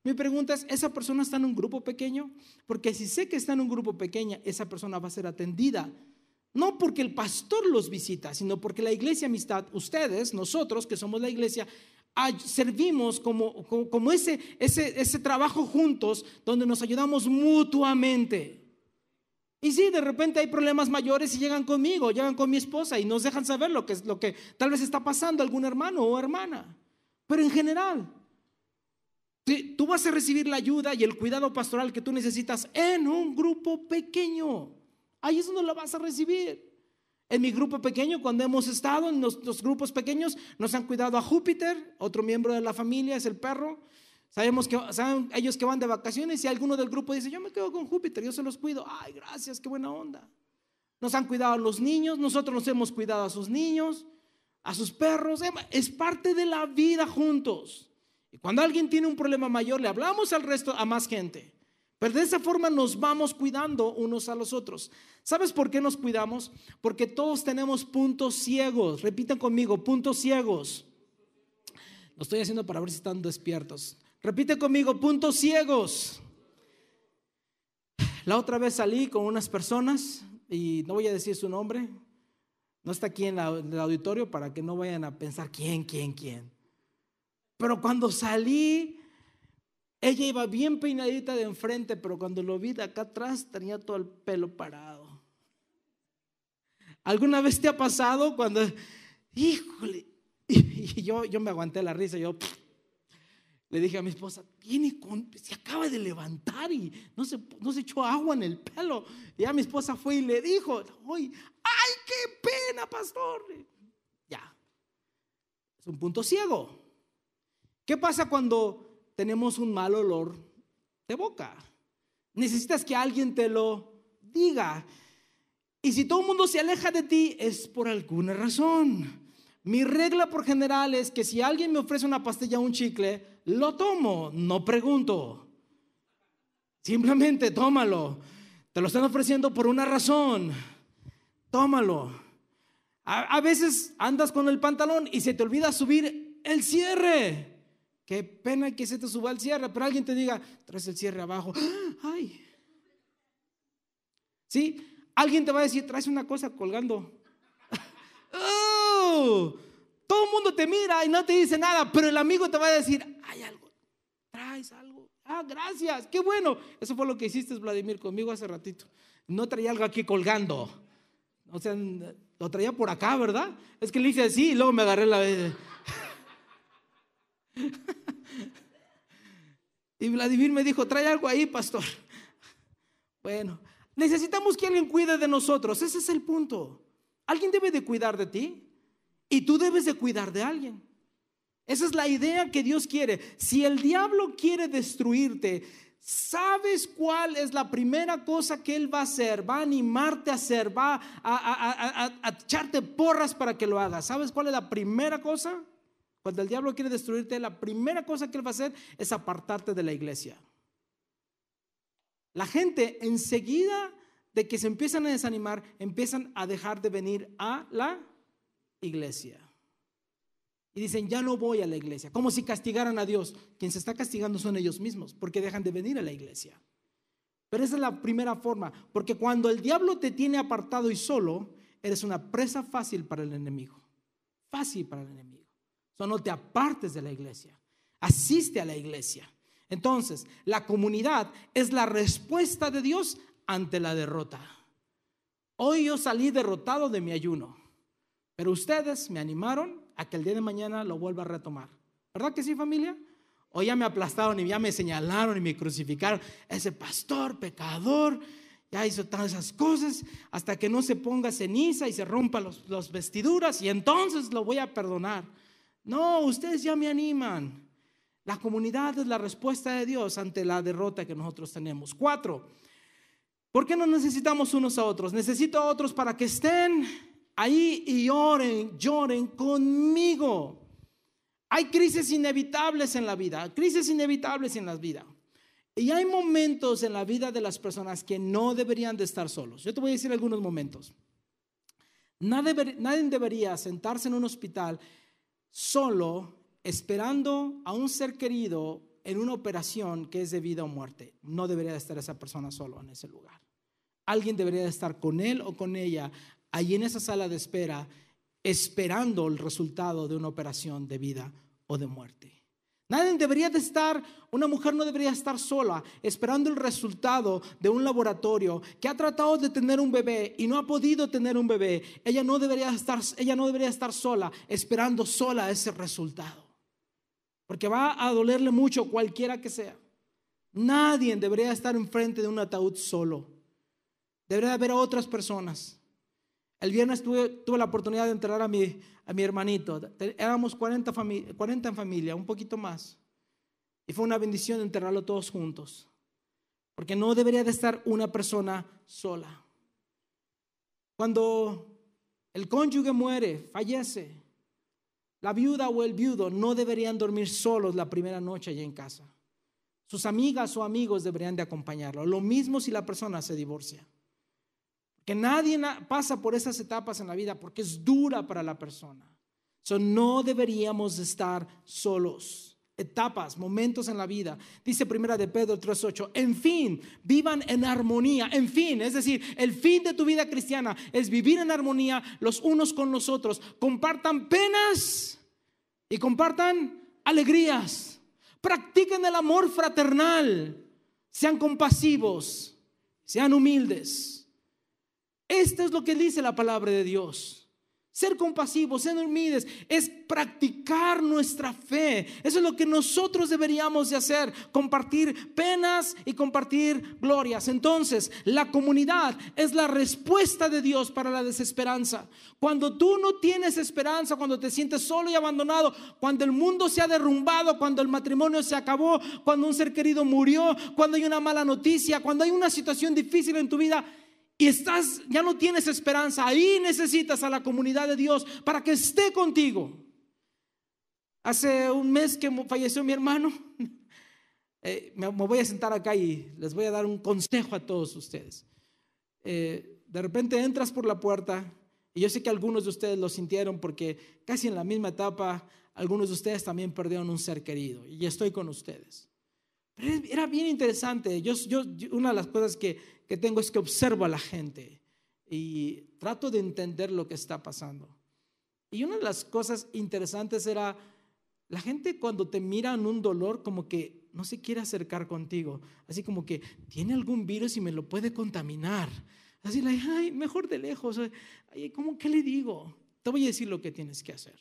Mi pregunta es, ¿esa persona está en un grupo pequeño? Porque si sé que está en un grupo pequeño, esa persona va a ser atendida. No porque el pastor los visita, sino porque la iglesia amistad, ustedes, nosotros que somos la iglesia, servimos como, como, ese, ese, ese trabajo juntos donde nos ayudamos mutuamente. Y sí, de repente hay problemas mayores y llegan conmigo, llegan con mi esposa y nos dejan saber lo que, es, lo que tal vez está pasando algún hermano o hermana. Pero en general, tú vas a recibir la ayuda y el cuidado pastoral que tú necesitas en un grupo pequeño. Ahí es donde lo vas a recibir. En mi grupo pequeño, cuando hemos estado en los grupos pequeños, nos han cuidado a Júpiter, otro miembro de la familia es el perro. Sabemos que saben ellos que van de vacaciones y alguno del grupo dice, yo me quedo con Júpiter, yo se los cuido. Ay, gracias, qué buena onda. Nos han cuidado a los niños, nosotros nos hemos cuidado a sus niños, a sus perros. Es parte de la vida juntos. Y cuando alguien tiene un problema mayor, le hablamos al resto, a más gente. Pero de esa forma nos vamos cuidando unos a los otros. ¿Sabes por qué nos cuidamos? Porque todos tenemos puntos ciegos. Repitan conmigo, puntos ciegos. Lo estoy haciendo para ver si están despiertos. Repite conmigo, puntos ciegos. La otra vez salí con unas personas y no voy a decir su nombre. No está aquí en, el auditorio para que no vayan a pensar quién, quién, quién. Pero cuando salí, ella iba bien peinadita de enfrente, pero cuando lo vi de acá atrás tenía todo el pelo parado. ¿Alguna vez te ha pasado cuando, híjole, y yo, yo me aguanté la risa, yo le dije a mi esposa, viene con, se acaba de levantar y no se, no se echó agua en el pelo. Y ya mi esposa fue y le dijo, ay, qué pena, pastor. Ya, es un punto ciego. ¿Qué pasa cuando tenemos un mal olor de boca? Necesitas que alguien te lo diga. Y si todo el mundo se aleja de ti, es por alguna razón. Mi regla por general es que si alguien me ofrece una pastilla o un chicle, lo tomo, no pregunto. Simplemente tómalo. Te lo están ofreciendo por una razón. Tómalo. A, veces andas con el pantalón y se te olvida subir el cierre. Qué pena que se te suba el cierre, pero alguien te diga, traes el cierre abajo. Ay. ¿Sí? Alguien te va a decir, traes una cosa colgando. Todo el mundo te mira y no te dice nada, pero el amigo te va a decir, hay algo, traes algo. Ah, gracias, qué bueno. Eso fue lo que hiciste, Vladimir, conmigo hace ratito. No traía algo aquí colgando. O sea, lo traía por acá, ¿verdad? Es que le hice así y luego me agarré la... y Vladimir me dijo, trae algo ahí, pastor. Bueno, necesitamos que alguien cuide de nosotros. Ese es el punto. Alguien debe de cuidar de ti. Y tú debes de cuidar de alguien. Esa es la idea que Dios quiere. Si el diablo quiere destruirte, ¿sabes cuál es la primera cosa que él va a hacer? Va a animarte a hacer, va a, echarte porras para que lo hagas. ¿Sabes cuál es la primera cosa? Cuando el diablo quiere destruirte, la primera cosa que él va a hacer es apartarte de la iglesia. La gente enseguida de que se empiezan a desanimar, empiezan a dejar de venir a la iglesia. Y dicen, ya no voy a la iglesia, como si castigaran a Dios. Quien se está castigando son ellos mismos, porque dejan de venir a la iglesia. Pero esa es la primera forma, porque cuando el diablo te tiene apartado y solo, eres una presa fácil para el enemigo. Fácil para el enemigo. So, no te apartes de la iglesia. Asiste a la iglesia. Entonces, la comunidad es la respuesta de Dios ante la derrota. Hoy yo salí derrotado de mi ayuno, pero ustedes me animaron a que el día de mañana lo vuelva a retomar. ¿Verdad que sí, familia? O ya me aplastaron y ya me señalaron y me crucificaron. Ese pastor, pecador, ya hizo todas esas cosas hasta que no se ponga ceniza y se rompa los, vestiduras y entonces lo voy a perdonar. No, ustedes ya me animan. La comunidad es la respuesta de Dios ante la derrota que nosotros tenemos. Cuatro, ¿por qué no necesitamos unos a otros? Necesito a otros para que estén ahí y lloren, lloren conmigo. Hay crisis inevitables en la vida, crisis inevitables en la vida. Y hay momentos en la vida de las personas que no deberían de estar solos. Yo te voy a decir algunos momentos. Nadie, debería sentarse en un hospital solo esperando a un ser querido en una operación que es de vida o muerte. No debería de estar esa persona solo en ese lugar. Alguien debería de estar con él o con ella allí en esa sala de espera esperando el resultado de una operación de vida o de muerte. Nadie debería de estar, una mujer no debería estar sola esperando el resultado de un laboratorio que ha tratado de tener un bebé y no ha podido tener un bebé. Ella no debería estar, ella no debería estar sola esperando sola ese resultado. Porque va a dolerle mucho cualquiera que sea. Nadie debería estar enfrente de un ataúd solo. Debería haber otras personas. El viernes tuve, la oportunidad de enterrar a mi, a mi hermanito. Éramos 40, 40 en familia, un poquito más. Y fue una bendición enterrarlo todos juntos. Porque no debería de estar una persona sola. Cuando el cónyuge muere, fallece, la viuda o el viudo no deberían dormir solos la primera noche allí en casa. Sus amigas o amigos deberían de acompañarlo. Lo mismo si la persona se divorcia. Que nadie pasa por esas etapas en la vida porque es dura para la persona. So, no deberíamos estar solos. Etapas, momentos en la vida. Dice primera de Pedro 3.8, en fin, vivan en armonía. En fin, es decir, el fin de tu vida cristiana es vivir en armonía los unos con los otros. Compartan penas y compartan alegrías. Practiquen el amor fraternal. Sean compasivos, sean humildes esto es lo que dice la palabra de Dios. Ser compasivos, ser humildes, es practicar nuestra fe. Eso es lo que nosotros deberíamos de hacer, compartir penas y compartir glorias. Entonces, la comunidad es la respuesta de Dios para la desesperanza. Cuando tú no tienes esperanza, cuando te sientes solo y abandonado, cuando el mundo se ha derrumbado, cuando el matrimonio se acabó, cuando un ser querido murió, cuando hay una mala noticia, cuando hay una situación difícil en tu vida, y estás, ya no tienes esperanza, ahí necesitas a la comunidad de Dios para que esté contigo. Hace un mes que falleció mi hermano, eh, me, voy a sentar acá y les voy a dar un consejo a todos ustedes. Eh, de repente entras por la puerta y yo sé que algunos de ustedes lo sintieron porque casi en la misma etapa algunos de ustedes también perdieron un ser querido y estoy con ustedes. Pero era bien interesante. Yo, yo, una de las cosas que, que tengo es que observo a la gente y trato de entender lo que está pasando. Y una de las cosas interesantes era, la gente cuando te mira en un dolor como que no se quiere acercar contigo, así como que tiene algún virus y me lo puede contaminar. Así, ay, mejor de lejos. ¿Cómo que le digo? Te voy a decir lo que tienes que hacer.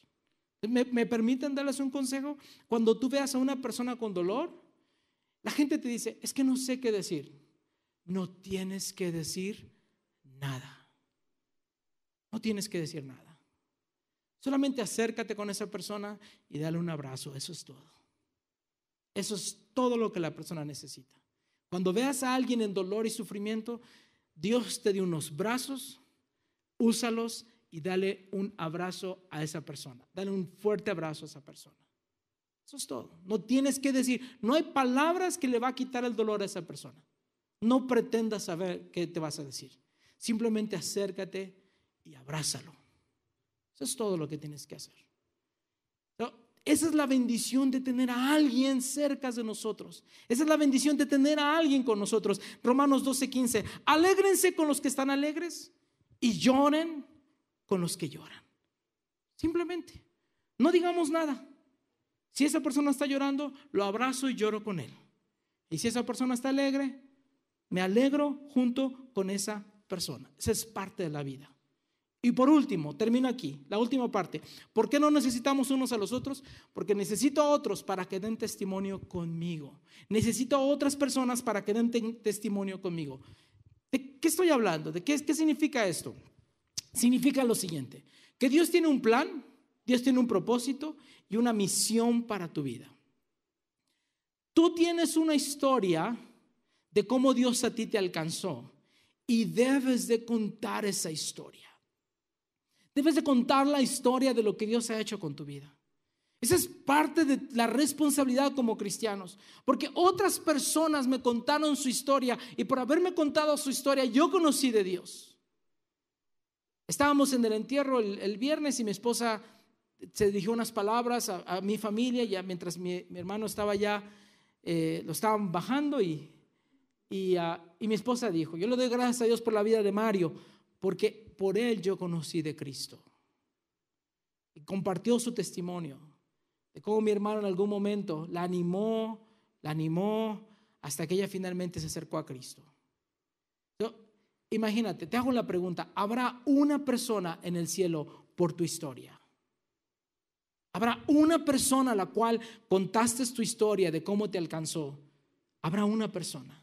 ¿Me, ¿Me permiten darles un consejo? Cuando tú veas a una persona con dolor, la gente te dice, es que no sé qué decir. No tienes que decir nada. No tienes que decir nada. Solamente acércate con esa persona y dale un abrazo. Eso es todo. Eso es todo lo que la persona necesita. Cuando veas a alguien en dolor y sufrimiento, Dios te dio unos brazos, úsalos y dale un abrazo a esa persona. Dale un fuerte abrazo a esa persona. Eso es todo. No tienes que decir, no hay palabras que le va a quitar el dolor a esa persona. No pretendas saber qué te vas a decir. Simplemente acércate y abrázalo. Eso es todo lo que tienes que hacer. esa es la bendición de tener a alguien cerca de nosotros. Esa es la bendición de tener a alguien con nosotros. Romanos 12:15. Alégrense con los que están alegres y lloren con los que lloran. Simplemente, no digamos nada. Si esa persona está llorando, lo abrazo y lloro con él. Y si esa persona está alegre, me alegro junto con esa persona. Esa es parte de la vida. Y por último, termino aquí, la última parte. ¿Por qué no necesitamos unos a los otros? Porque necesito a otros para que den testimonio conmigo. Necesito a otras personas para que den testimonio conmigo. ¿De qué estoy hablando? ¿De qué, qué significa esto? Significa lo siguiente, que Dios tiene un plan, Dios tiene un propósito y una misión para tu vida. Tú tienes una historia de cómo Dios a ti te alcanzó y debes de contar esa historia. Debes de contar la historia de lo que Dios ha hecho con tu vida. Esa es parte de la responsabilidad como cristianos, porque otras personas me contaron su historia y por haberme contado su historia yo conocí de Dios. Estábamos en el entierro el, viernes y mi esposa se dirigió unas palabras a, mi familia, ya mientras mi, hermano estaba ya, eh, lo estaban bajando y, y, ah, y mi esposa dijo, yo le doy gracias a Dios por la vida de Mario, porque por él yo conocí de Cristo. Y compartió su testimonio de cómo mi hermano en algún momento la animó, la animó hasta que ella finalmente se acercó a Cristo. imagínate, te hago la pregunta, ¿habrá una persona en el cielo por tu historia? ¿Habrá una persona a la cual contaste tu historia de cómo te alcanzó? Habrá una persona.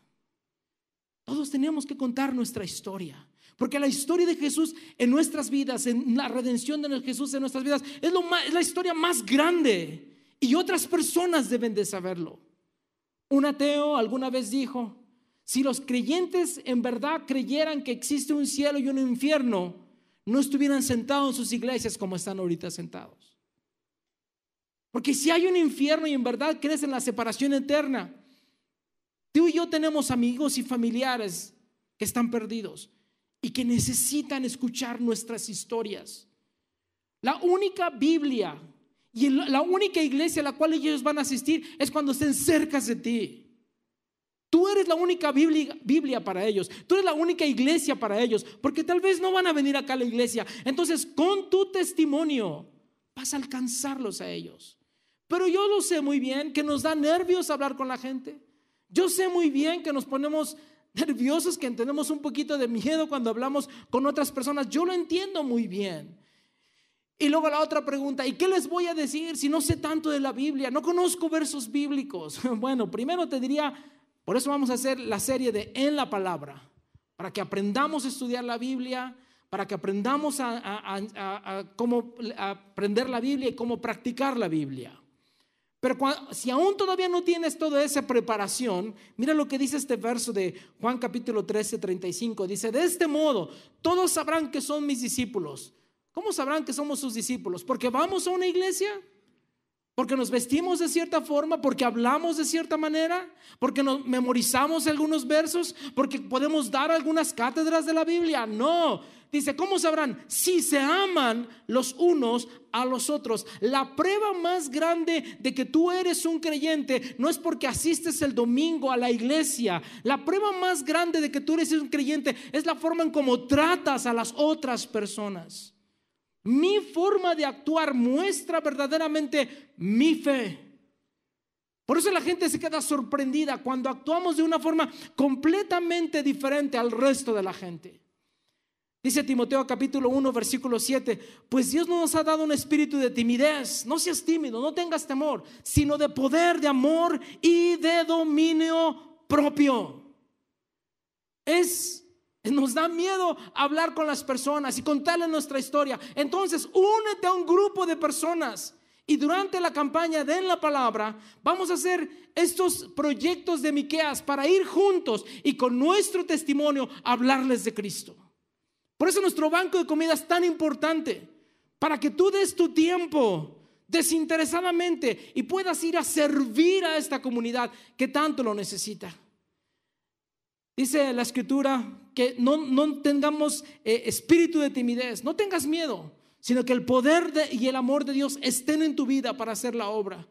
Todos tenemos que contar nuestra historia. Porque la historia de Jesús en nuestras vidas, en la redención de Jesús en nuestras vidas, es, lo la historia más grande. Y otras personas deben de saberlo. Un ateo alguna vez dijo, si los creyentes en verdad creyeran que existe un cielo y un infierno, no estuvieran sentados en sus iglesias como están ahorita sentados. Porque si hay un infierno y en verdad crees en la separación eterna, tú y yo tenemos amigos y familiares que están perdidos y que necesitan escuchar nuestras historias. La única Biblia y la única iglesia a la cual ellos van a asistir es cuando estén cerca de ti. Tú eres la única Biblia, para ellos. Tú eres la única iglesia para ellos. Porque tal vez no van a venir acá a la iglesia. Entonces, con tu testimonio vas a alcanzarlos a ellos. Pero yo lo sé muy bien que nos da nervios hablar con la gente. Yo sé muy bien que nos ponemos nerviosos, que tenemos un poquito de miedo cuando hablamos con otras personas. Yo lo entiendo muy bien. Y luego la otra pregunta, ¿y qué les voy a decir si no sé tanto de la Biblia? No conozco versos bíblicos. Bueno, primero te diría, por eso vamos a hacer la serie de En la Palabra, para que aprendamos a estudiar la Biblia, para que aprendamos a, a cómo aprender la Biblia y cómo practicar la Biblia. Pero si aún todavía no tienes toda esa preparación, mira lo que dice este verso de Juan capítulo 13, 35. Dice, de este modo, todos sabrán que son mis discípulos. ¿Cómo sabrán que somos sus discípulos? ¿Porque vamos a una iglesia? ¿Porque nos vestimos de cierta forma? ¿Porque hablamos de cierta manera? ¿Porque nos memorizamos algunos versos? ¿Porque podemos dar algunas cátedras de la Biblia? No, Dice, ¿cómo sabrán? Si se aman los unos a los otros. La prueba más grande de que tú eres un creyente no es porque asistes el domingo a la iglesia. La prueba más grande de que tú eres un creyente es la forma en cómo tratas a las otras personas. Mi forma de actuar muestra verdaderamente mi fe. Por eso la gente se queda sorprendida cuando actuamos de una forma completamente diferente al resto de la gente. Dice Timoteo capítulo 1, versículo 7, pues Dios no nos ha dado un espíritu de timidez, no seas tímido, no tengas temor, sino de poder, de amor y de dominio propio. Es, nos da miedo hablar con las personas y contarles nuestra historia. Entonces, únete a un grupo de personas y durante la campaña de En la Palabra vamos a hacer estos proyectos de Miqueas para ir juntos y con nuestro testimonio hablarles de Cristo. Por eso nuestro banco de comida es tan importante, para que tú des tu tiempo desinteresadamente y puedas ir a servir a esta comunidad que tanto lo necesita. Dice la escritura que no, tengamos eh, espíritu de timidez, no tengas miedo, sino que el poder y el amor de Dios estén en tu vida para hacer la obra.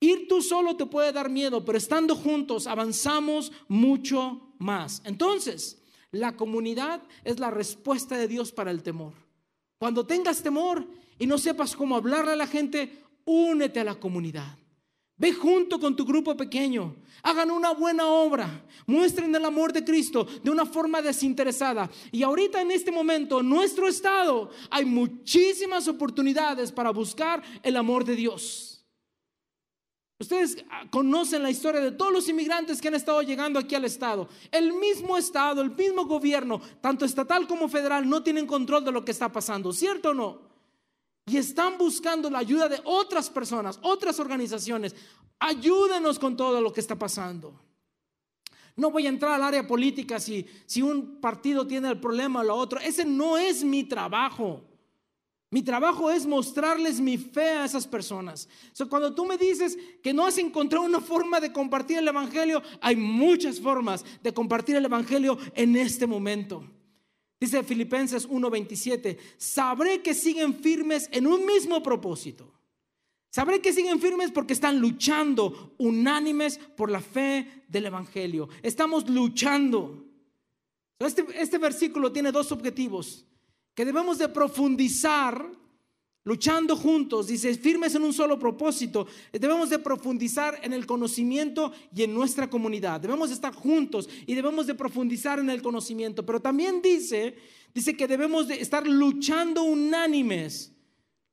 Ir tú solo te puede dar miedo, pero estando juntos avanzamos mucho más. Entonces, la comunidad es la respuesta de Dios para el temor. Cuando tengas temor y no sepas cómo hablarle a la gente, únete a la comunidad. Ve junto con tu grupo pequeño. Hagan una buena obra. Muestren el amor de Cristo de una forma desinteresada. Y ahorita en este momento, en nuestro estado, hay muchísimas oportunidades para buscar el amor de Dios. Ustedes ah, conocen la historia de todos los inmigrantes que han estado llegando aquí al Estado. El mismo Estado, el mismo gobierno, tanto estatal como federal, no tienen control de lo que está pasando, ¿cierto o no? Y están buscando la ayuda de otras personas, otras organizaciones. Ayúdenos con todo lo que está pasando. No voy a entrar al área política si, si un partido tiene el problema o lo otro. Ese no es mi trabajo. Mi trabajo es mostrarles mi fe a esas personas. cuando tú me dices que no has encontrado una forma de compartir el Evangelio, hay muchas formas de compartir el Evangelio en este momento. Dice Filipenses 1:27, sabré que siguen firmes en un mismo propósito. Sabré que siguen firmes porque están luchando unánimes por la fe del Evangelio. Estamos luchando. Este, este versículo tiene dos objetivos que debemos de profundizar luchando juntos, dice, firmes en un solo propósito, debemos de profundizar en el conocimiento y en nuestra comunidad. Debemos de estar juntos y debemos de profundizar en el conocimiento, pero también dice, dice que debemos de estar luchando unánimes.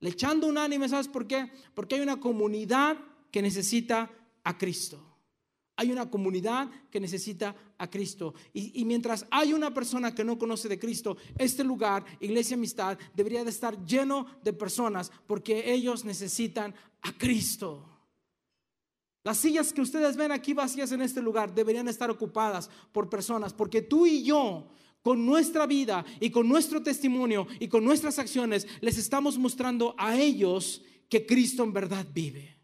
Luchando unánimes, ¿sabes por qué? Porque hay una comunidad que necesita a Cristo. Hay una comunidad que necesita a Cristo. Y, mientras hay una persona que no conoce de Cristo, este lugar, Iglesia Amistad, debería de estar lleno de personas porque ellos necesitan a Cristo. Las sillas que ustedes ven aquí vacías en este lugar deberían estar ocupadas por personas porque tú y yo con nuestra vida y con nuestro testimonio y con nuestras acciones les estamos mostrando a ellos que Cristo en verdad vive.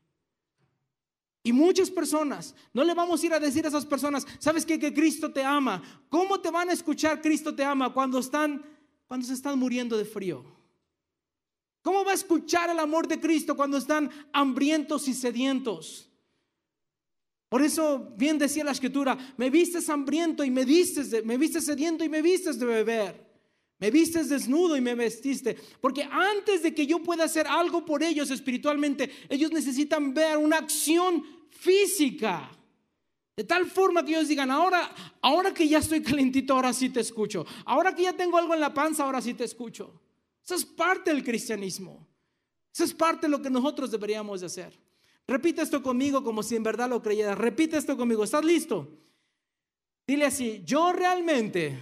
Y muchas personas, no le vamos a ir a decir a esas personas, ¿sabes qué? Que Cristo te ama. ¿Cómo te van a escuchar Cristo te ama cuando están, cuando se están muriendo de frío? ¿Cómo va a escuchar el amor de Cristo cuando están hambrientos y sedientos? Por eso bien decía la escritura, me vistes hambriento y me diste, me viste sediento y me vistes de beber. Me vistes desnudo y me vestiste. Porque antes de que yo pueda hacer algo por ellos espiritualmente, ellos necesitan ver una acción física. De tal forma que ellos digan, ahora, ahora que ya estoy calentito, ahora sí te escucho. Ahora que ya tengo algo en la panza, ahora sí te escucho. Eso es parte del cristianismo. Eso es parte de lo que nosotros deberíamos de hacer. Repite esto conmigo como si en verdad lo creyeras. Repite esto conmigo. ¿Estás listo? Dile así, yo realmente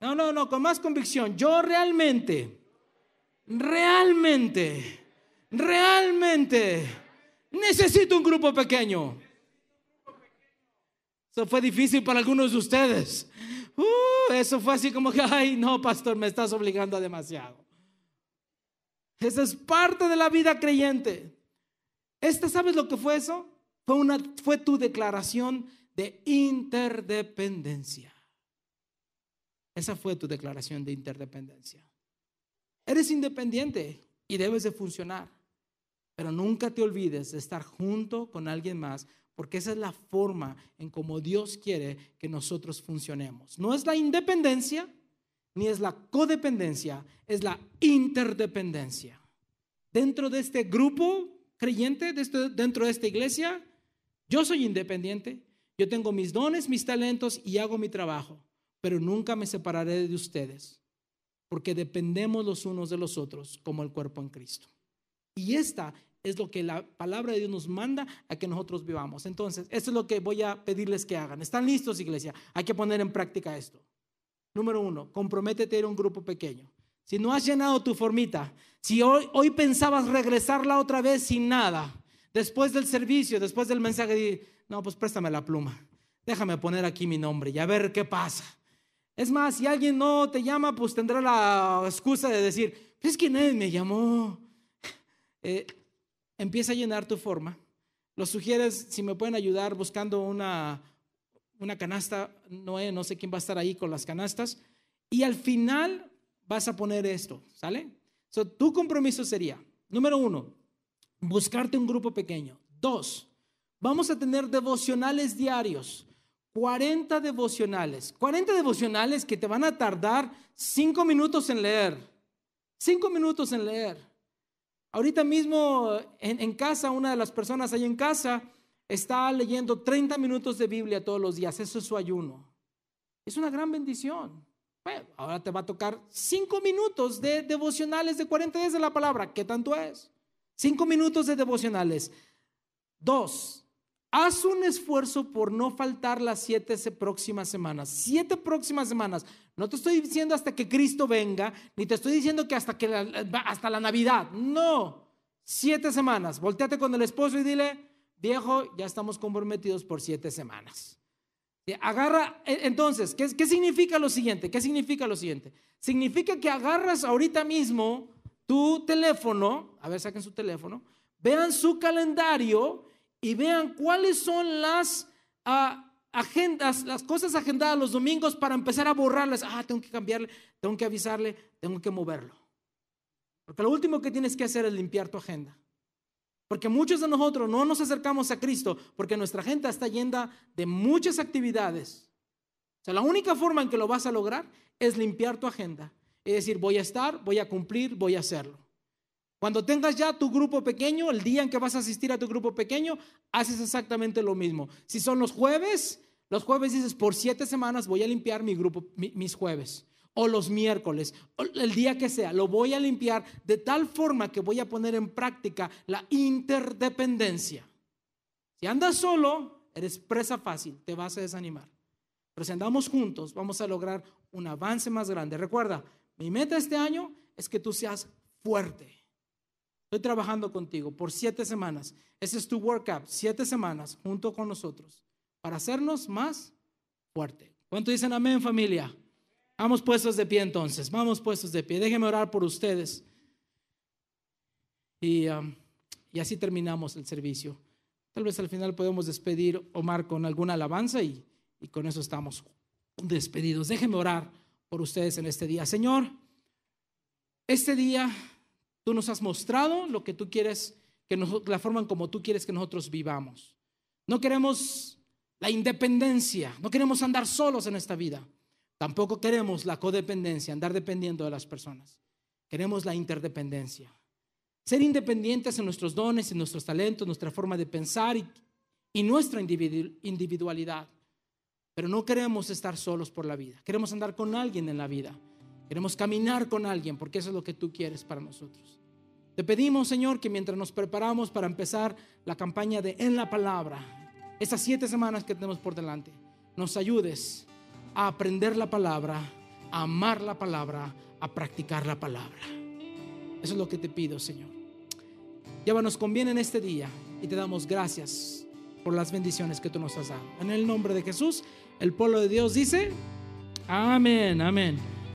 no, no, no, con más convicción. Yo realmente, realmente, realmente necesito un grupo pequeño. Eso fue difícil para algunos de ustedes. Uh, eso fue así como que, ay, no, pastor, me estás obligando a demasiado. Esa es parte de la vida creyente. Esta, ¿sabes lo que fue eso? Fue, una, fue tu declaración de interdependencia. Esa fue tu declaración de interdependencia. Eres independiente y debes de funcionar, pero nunca te olvides de estar junto con alguien más, porque esa es la forma en cómo Dios quiere que nosotros funcionemos. No es la independencia, ni es la codependencia, es la interdependencia. Dentro de este grupo creyente, dentro de esta iglesia, yo soy independiente, yo tengo mis dones, mis talentos y hago mi trabajo pero nunca me separaré de ustedes, porque dependemos los unos de los otros como el cuerpo en Cristo. Y esta es lo que la palabra de Dios nos manda a que nosotros vivamos. Entonces, esto es lo que voy a pedirles que hagan. ¿Están listos, iglesia? Hay que poner en práctica esto. Número uno, comprométete a ir a un grupo pequeño. Si no has llenado tu formita, si hoy, hoy pensabas regresarla otra vez sin nada, después del servicio, después del mensaje, no, pues préstame la pluma. Déjame poner aquí mi nombre y a ver qué pasa. Es más, si alguien no te llama, pues tendrá la excusa de decir, es que nadie me llamó. Eh, empieza a llenar tu forma. Los sugieres, si me pueden ayudar buscando una, una canasta, no, no sé quién va a estar ahí con las canastas. Y al final vas a poner esto, ¿sale? tu compromiso sería, número uno, buscarte un grupo pequeño. Dos, vamos a tener devocionales diarios. 40 devocionales. 40 devocionales que te van a tardar 5 minutos en leer. Cinco minutos en leer. Ahorita mismo en, casa, una de las personas ahí en casa está leyendo 30 minutos de Biblia todos los días. Eso es su ayuno. Es una gran bendición. Bueno, ahora te va a tocar cinco minutos de devocionales de 40 días de la palabra. ¿Qué tanto es? Cinco minutos de devocionales. Dos, haz un esfuerzo por no faltar las siete próximas semanas. Siete próximas semanas. No te estoy diciendo hasta que Cristo venga, ni te estoy diciendo que hasta, que hasta la Navidad. No. Siete semanas. Volteate con el esposo y dile, viejo, ya estamos comprometidos por siete semanas. Agarra, e, entonces, ¿qué, ¿qué, significa lo siguiente? ¿Qué significa lo siguiente? Significa que agarras ahorita mismo tu teléfono, a ver, saquen su teléfono, vean su calendario y vean cuáles son las ah, agendas, las cosas agendadas los domingos para empezar a borrarlas. Ah, tengo que cambiarle, tengo que avisarle, tengo que moverlo. Porque lo último que tienes que hacer es limpiar tu agenda. Porque muchos de nosotros no nos acercamos a Cristo porque nuestra agenda está llena de muchas actividades. O sea, la única forma en que lo vas a lograr es limpiar tu agenda y decir, voy a estar, voy a cumplir, voy a hacerlo. Cuando tengas ya tu grupo pequeño, el día en que vas a asistir a tu grupo pequeño, haces exactamente lo mismo. Si son los jueves, los jueves dices, por siete semanas voy a limpiar mi grupo, mis jueves o los miércoles, o el día que sea, lo voy a limpiar de tal forma que voy a poner en práctica la interdependencia. Si andas solo, eres presa fácil, te vas a desanimar. Pero si andamos juntos, vamos a lograr un avance más grande. Recuerda, mi meta este año es que tú seas fuerte. Estoy trabajando contigo por siete semanas. Ese es tu workout, siete semanas junto con nosotros, para hacernos más fuerte. ¿Cuánto dicen amén, familia? Vamos puestos de pie entonces, vamos puestos de pie. Déjenme orar por ustedes. Y, um, y, así terminamos el servicio. Tal vez al final podemos despedir Omar con alguna alabanza y, y con eso estamos despedidos. Déjenme orar por ustedes en este día. Señor, este día tú nos has mostrado lo que tú quieres, que la forma en como tú quieres que nosotros vivamos. No queremos la independencia, no queremos andar solos en esta vida. Tampoco queremos la codependencia, andar dependiendo de las personas. Queremos la interdependencia. Ser independientes en nuestros dones, en nuestros talentos, nuestra forma de pensar y, nuestra individualidad. Pero no queremos estar solos por la vida. Queremos andar con alguien en la vida. Queremos caminar con alguien porque eso es lo que tú quieres para nosotros. Te pedimos, Señor, que mientras nos preparamos para empezar la campaña de En la Palabra, esas siete semanas que tenemos por delante, nos ayudes a aprender la palabra, a amar la palabra, a practicar la palabra. Eso es lo que te pido, Señor. Llévanos con bien en este día y te damos gracias por las bendiciones que tú nos has dado. En el nombre de Jesús, el pueblo de Dios dice, amén, amén.